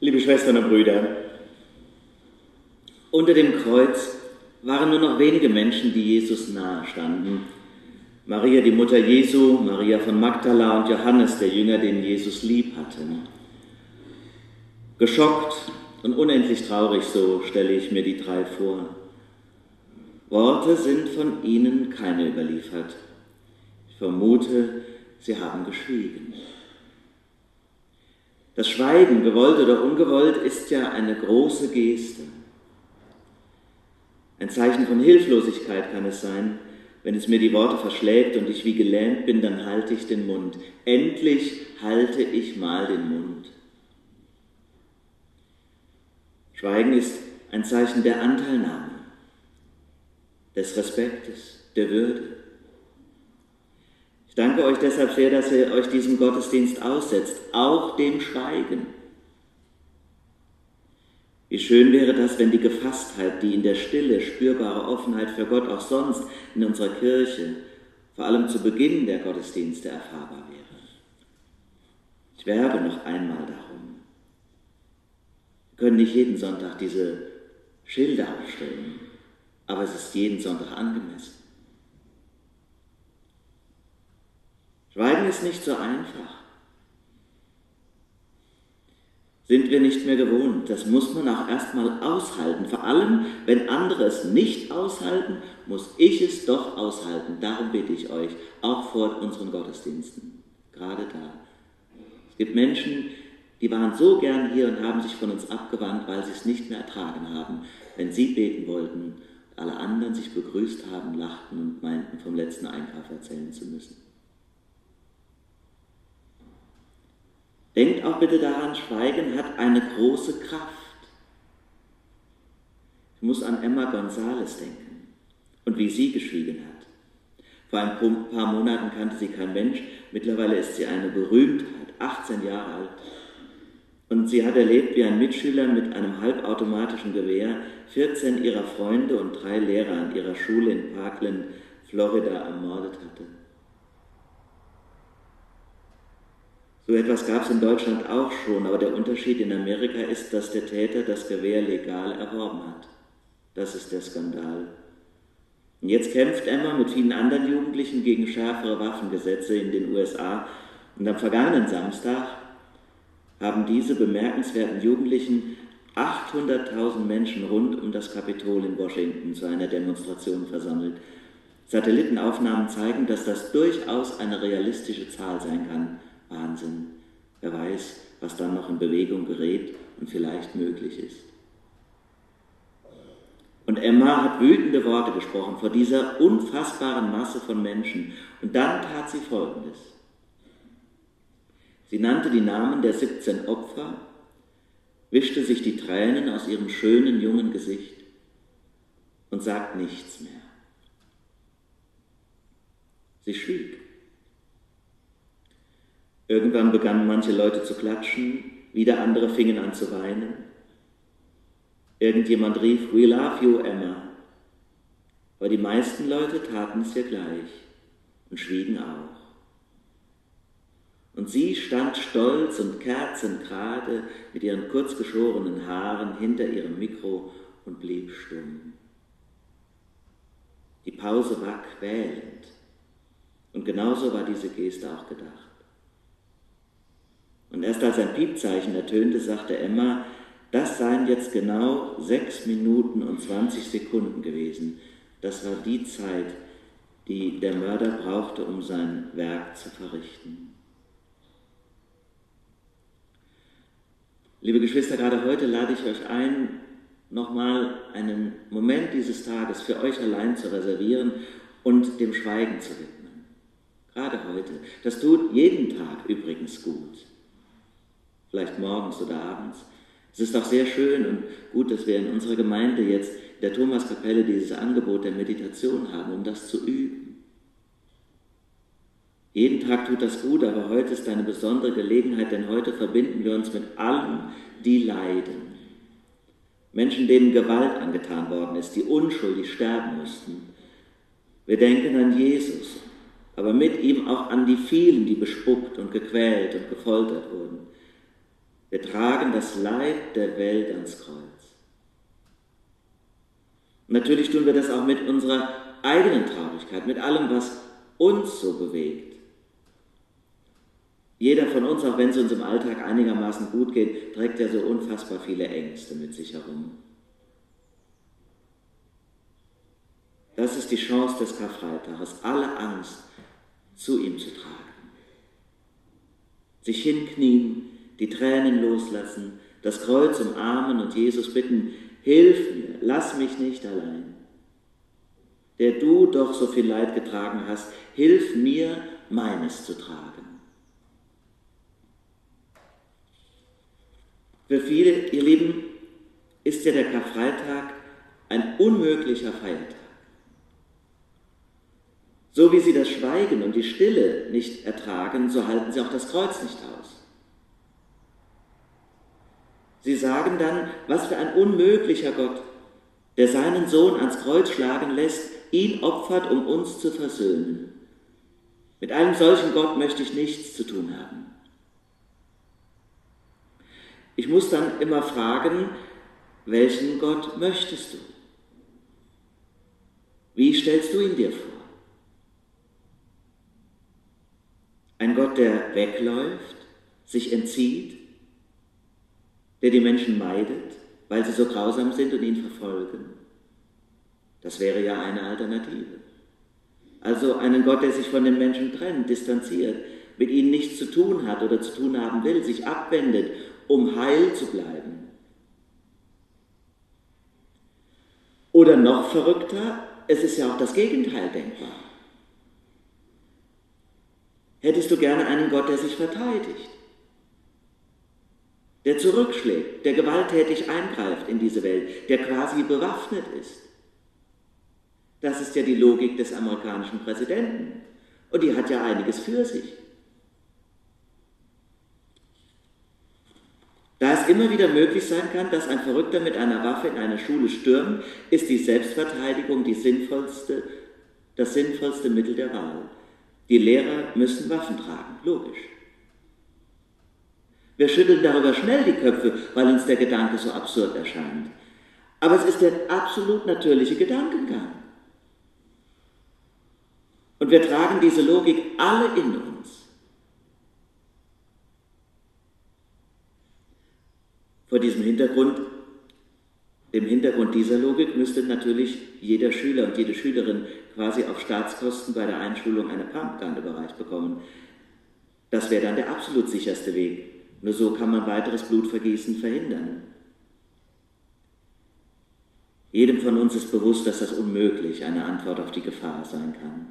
Liebe Schwestern und Brüder, unter dem Kreuz waren nur noch wenige Menschen, die Jesus nahe standen. Maria, die Mutter Jesu, Maria von Magdala und Johannes, der Jünger, den Jesus lieb hatte. Geschockt und unendlich traurig, so stelle ich mir die drei vor. Worte sind von ihnen keine überliefert. Ich vermute, sie haben geschwiegen. Das Schweigen, gewollt oder ungewollt, ist ja eine große Geste. Ein Zeichen von Hilflosigkeit kann es sein, wenn es mir die Worte verschlägt und ich wie gelähmt bin, dann halte ich den Mund. Endlich halte ich mal den Mund. Schweigen ist ein Zeichen der Anteilnahme, des Respektes, der Würde. Ich danke euch deshalb sehr, dass ihr euch diesem Gottesdienst aussetzt, auch dem Schweigen. Wie schön wäre das, wenn die Gefasstheit, die in der Stille spürbare Offenheit für Gott auch sonst in unserer Kirche, vor allem zu Beginn der Gottesdienste erfahrbar wäre. Ich werbe noch einmal darum. Wir können nicht jeden Sonntag diese Schilder aufstellen, aber es ist jeden Sonntag angemessen. Schweigen ist nicht so einfach sind wir nicht mehr gewohnt. Das muss man auch erstmal aushalten. Vor allem, wenn andere es nicht aushalten, muss ich es doch aushalten. Darum bitte ich euch, auch vor unseren Gottesdiensten, gerade da. Es gibt Menschen, die waren so gern hier und haben sich von uns abgewandt, weil sie es nicht mehr ertragen haben, wenn sie beten wollten, alle anderen sich begrüßt haben, lachten und meinten, vom letzten Einkauf erzählen zu müssen. Denkt auch bitte daran, Schweigen hat eine große Kraft. Ich muss an Emma Gonzales denken und wie sie geschwiegen hat. Vor ein paar Monaten kannte sie kein Mensch, mittlerweile ist sie eine Berühmtheit, 18 Jahre alt. Und sie hat erlebt, wie ein Mitschüler mit einem halbautomatischen Gewehr 14 ihrer Freunde und drei Lehrer an ihrer Schule in Parkland, Florida, ermordet hatte. So etwas gab es in Deutschland auch schon, aber der Unterschied in Amerika ist, dass der Täter das Gewehr legal erworben hat. Das ist der Skandal. Und jetzt kämpft Emma mit vielen anderen Jugendlichen gegen schärfere Waffengesetze in den USA. Und am vergangenen Samstag haben diese bemerkenswerten Jugendlichen 800.000 Menschen rund um das Kapitol in Washington zu einer Demonstration versammelt. Satellitenaufnahmen zeigen, dass das durchaus eine realistische Zahl sein kann. Wahnsinn. Wer weiß, was dann noch in Bewegung gerät und vielleicht möglich ist. Und Emma hat wütende Worte gesprochen vor dieser unfassbaren Masse von Menschen. Und dann tat sie Folgendes. Sie nannte die Namen der 17 Opfer, wischte sich die Tränen aus ihrem schönen jungen Gesicht und sagt nichts mehr. Sie schwieg. Irgendwann begannen manche Leute zu klatschen, wieder andere fingen an zu weinen. Irgendjemand rief, We love you, Emma. Aber die meisten Leute taten es ihr gleich und schwiegen auch. Und sie stand stolz und kerzengerade mit ihren kurzgeschorenen Haaren hinter ihrem Mikro und blieb stumm. Die Pause war quälend. Und genauso war diese Geste auch gedacht. Und erst als ein Piepzeichen ertönte, sagte Emma, das seien jetzt genau sechs Minuten und 20 Sekunden gewesen. Das war die Zeit, die der Mörder brauchte, um sein Werk zu verrichten. Liebe Geschwister, gerade heute lade ich euch ein, nochmal einen Moment dieses Tages für euch allein zu reservieren und dem Schweigen zu widmen. Gerade heute. Das tut jeden Tag übrigens gut vielleicht morgens oder abends. Es ist auch sehr schön und gut, dass wir in unserer Gemeinde jetzt der Thomaskapelle dieses Angebot der Meditation haben, um das zu üben. Jeden Tag tut das gut, aber heute ist eine besondere Gelegenheit, denn heute verbinden wir uns mit allen, die leiden. Menschen, denen Gewalt angetan worden ist, die unschuldig sterben mussten. Wir denken an Jesus, aber mit ihm auch an die vielen, die bespuckt und gequält und gefoltert wurden. Wir tragen das Leid der Welt ans Kreuz. natürlich tun wir das auch mit unserer eigenen Traurigkeit, mit allem, was uns so bewegt. Jeder von uns, auch wenn es uns im Alltag einigermaßen gut geht, trägt ja so unfassbar viele Ängste mit sich herum. Das ist die Chance des Karfreitages, alle Angst zu ihm zu tragen. Sich hinknien, die Tränen loslassen, das Kreuz umarmen und Jesus bitten, hilf mir, lass mich nicht allein. Der du doch so viel Leid getragen hast, hilf mir, meines zu tragen. Für viele, ihr Lieben, ist ja der Karfreitag ein unmöglicher Feiertag. So wie sie das Schweigen und die Stille nicht ertragen, so halten sie auch das Kreuz nicht aus. Sie sagen dann, was für ein unmöglicher Gott, der seinen Sohn ans Kreuz schlagen lässt, ihn opfert, um uns zu versöhnen. Mit einem solchen Gott möchte ich nichts zu tun haben. Ich muss dann immer fragen, welchen Gott möchtest du? Wie stellst du ihn dir vor? Ein Gott, der wegläuft, sich entzieht, der die Menschen meidet, weil sie so grausam sind und ihn verfolgen. Das wäre ja eine Alternative. Also einen Gott, der sich von den Menschen trennt, distanziert, mit ihnen nichts zu tun hat oder zu tun haben will, sich abwendet, um heil zu bleiben. Oder noch verrückter, es ist ja auch das Gegenteil denkbar. Hättest du gerne einen Gott, der sich verteidigt, der zurückschlägt, der gewalttätig eingreift in diese Welt, der quasi bewaffnet ist? Das ist ja die Logik des amerikanischen Präsidenten. Und die hat ja einiges für sich. Da es immer wieder möglich sein kann, dass ein Verrückter mit einer Waffe in eine Schule stürmt, ist die Selbstverteidigung die sinnvollste, das sinnvollste Mittel der Wahl. Die Lehrer müssen Waffen tragen, logisch. Wir schütteln darüber schnell die Köpfe, weil uns der Gedanke so absurd erscheint. Aber es ist der absolut natürliche Gedankengang. Und wir tragen diese Logik alle in uns. Vor diesem Hintergrund, dem Hintergrund dieser Logik, müsste natürlich jeder Schüler und jede Schülerin quasi auf Staatskosten bei der Einschulung eine Pumpgun überreicht bekommen. Das wäre dann der absolut sicherste Weg. Nur so kann man weiteres Blutvergießen verhindern. Jedem von uns ist bewusst, dass das unmöglich eine Antwort auf die Gefahr sein kann.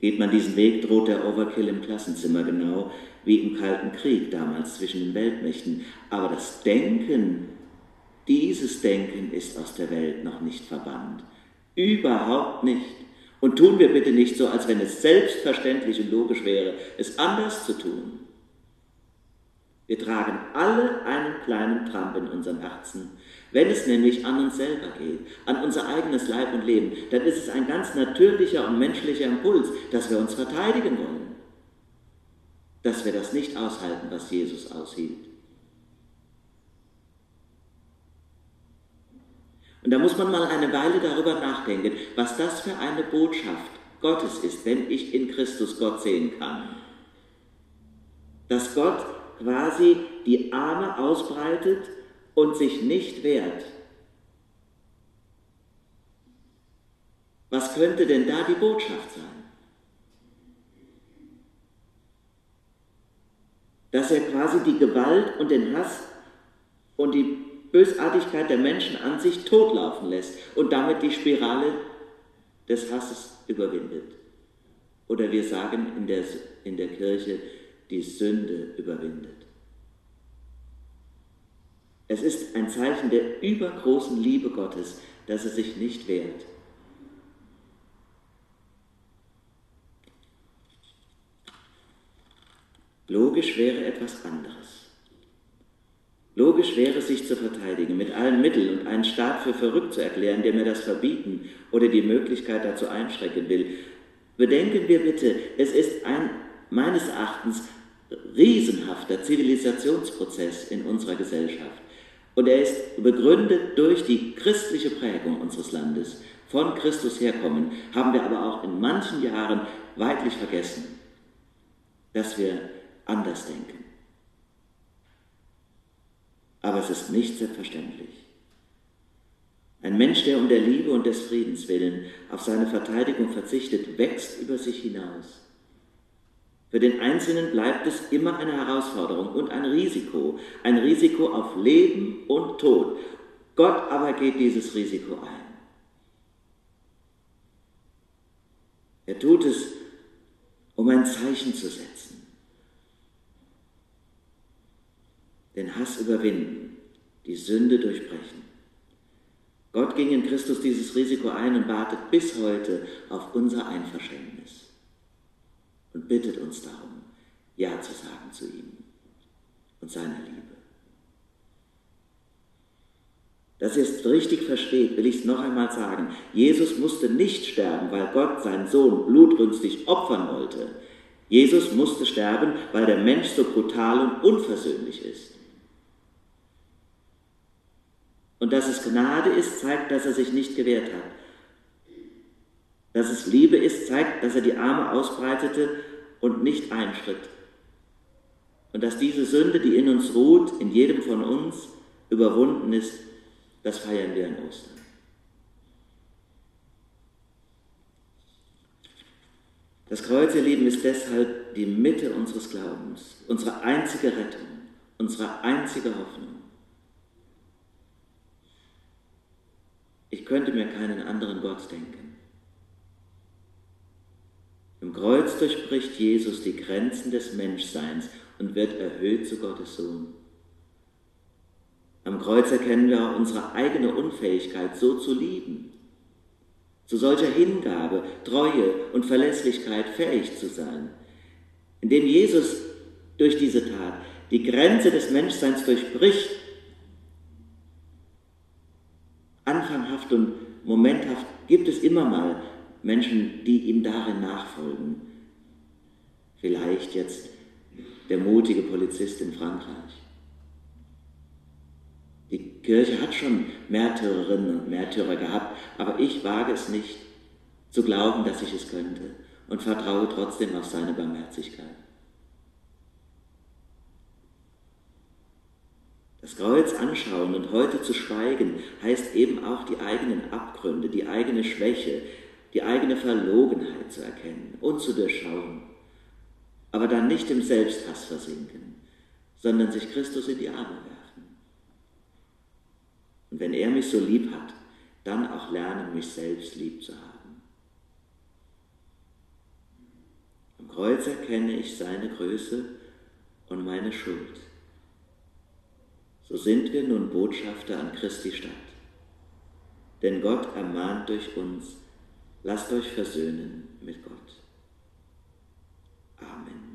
Geht man diesen Weg, droht der Overkill im Klassenzimmer genau wie im Kalten Krieg damals zwischen den Weltmächten. Aber das Denken, dieses Denken ist aus der Welt noch nicht verbannt. Überhaupt nicht. Und tun wir bitte nicht so, als wenn es selbstverständlich und logisch wäre, es anders zu tun. Wir tragen alle einen kleinen Tramp in unserem Herzen. Wenn es nämlich an uns selber geht, an unser eigenes Leib und Leben, dann ist es ein ganz natürlicher und menschlicher Impuls, dass wir uns verteidigen wollen. Dass wir das nicht aushalten, was Jesus aushielt. Und da muss man mal eine Weile darüber nachdenken, was das für eine Botschaft Gottes ist, wenn ich in Christus Gott sehen kann. Dass Gott quasi die Arme ausbreitet und sich nicht wehrt. Was könnte denn da die Botschaft sein? Dass er quasi die Gewalt und den Hass und die Bösartigkeit der Menschen an sich totlaufen lässt und damit die Spirale des Hasses überwindet. Oder wir sagen in der, in der Kirche, die Sünde überwindet. Es ist ein Zeichen der übergroßen Liebe Gottes, dass er sich nicht wehrt. Logisch wäre etwas anderes. Logisch wäre, sich zu verteidigen mit allen Mitteln und einen Staat für verrückt zu erklären, der mir das verbieten oder die Möglichkeit dazu einschränken will. Bedenken wir bitte, es ist ein, meines Erachtens riesenhafter Zivilisationsprozess in unserer Gesellschaft. Und er ist begründet durch die christliche Prägung unseres Landes. Von Christus herkommen, haben wir aber auch in manchen Jahren weitlich vergessen, dass wir anders denken. Aber es ist nicht selbstverständlich. Ein Mensch, der um der Liebe und des Friedens willen auf seine Verteidigung verzichtet, wächst über sich hinaus. Für den Einzelnen bleibt es immer eine Herausforderung und ein Risiko, ein Risiko auf Leben und Tod. Gott aber geht dieses Risiko ein. Er tut es, um ein Zeichen zu setzen. Den Hass überwinden, die Sünde durchbrechen. Gott ging in Christus dieses Risiko ein und wartet bis heute auf unser Einverständnis und bittet uns darum, Ja zu sagen zu ihm und seiner Liebe. Dass ihr es richtig versteht, will ich es noch einmal sagen. Jesus musste nicht sterben, weil Gott seinen Sohn blutrünstig opfern wollte. Jesus musste sterben, weil der Mensch so brutal und unversöhnlich ist. Und dass es Gnade ist, zeigt, dass er sich nicht gewehrt hat. Dass es Liebe ist, zeigt, dass er die Arme ausbreitete und nicht einschritt. Und dass diese Sünde, die in uns ruht, in jedem von uns überwunden ist, das feiern wir an Ostern. Das Kreuz, ihr Lieben, ist deshalb die Mitte unseres Glaubens, unsere einzige Rettung, unsere einzige Hoffnung. Ich könnte mir keinen anderen Gott denken. Kreuz durchbricht Jesus die Grenzen des Menschseins und wird erhöht zu Gottes Sohn. Am Kreuz erkennen wir unsere eigene Unfähigkeit, so zu lieben, zu solcher Hingabe, Treue und Verlässlichkeit fähig zu sein. Indem Jesus durch diese Tat die Grenze des Menschseins durchbricht anfanghaft und momenthaft gibt es immer mal Menschen, die ihm darin nachfolgen. Vielleicht jetzt der mutige Polizist in Frankreich. Die Kirche hat schon Märtyrerinnen und Märtyrer gehabt, aber ich wage es nicht zu glauben, dass ich es könnte und vertraue trotzdem auf seine Barmherzigkeit. Das Kreuz anschauen und heute zu schweigen, heißt eben auch die eigenen Abgründe, die eigene Schwäche, die eigene Verlogenheit zu erkennen und zu durchschauen. Aber dann nicht im Selbsthass versinken, sondern sich Christus in die Arme werfen. Und wenn er mich so lieb hat, dann auch lernen, mich selbst lieb zu haben. Am Kreuz erkenne ich seine Größe und meine Schuld so sind wir nun Botschafter an Christi Stadt. Denn Gott ermahnt durch uns, lasst euch versöhnen mit Gott. Amen.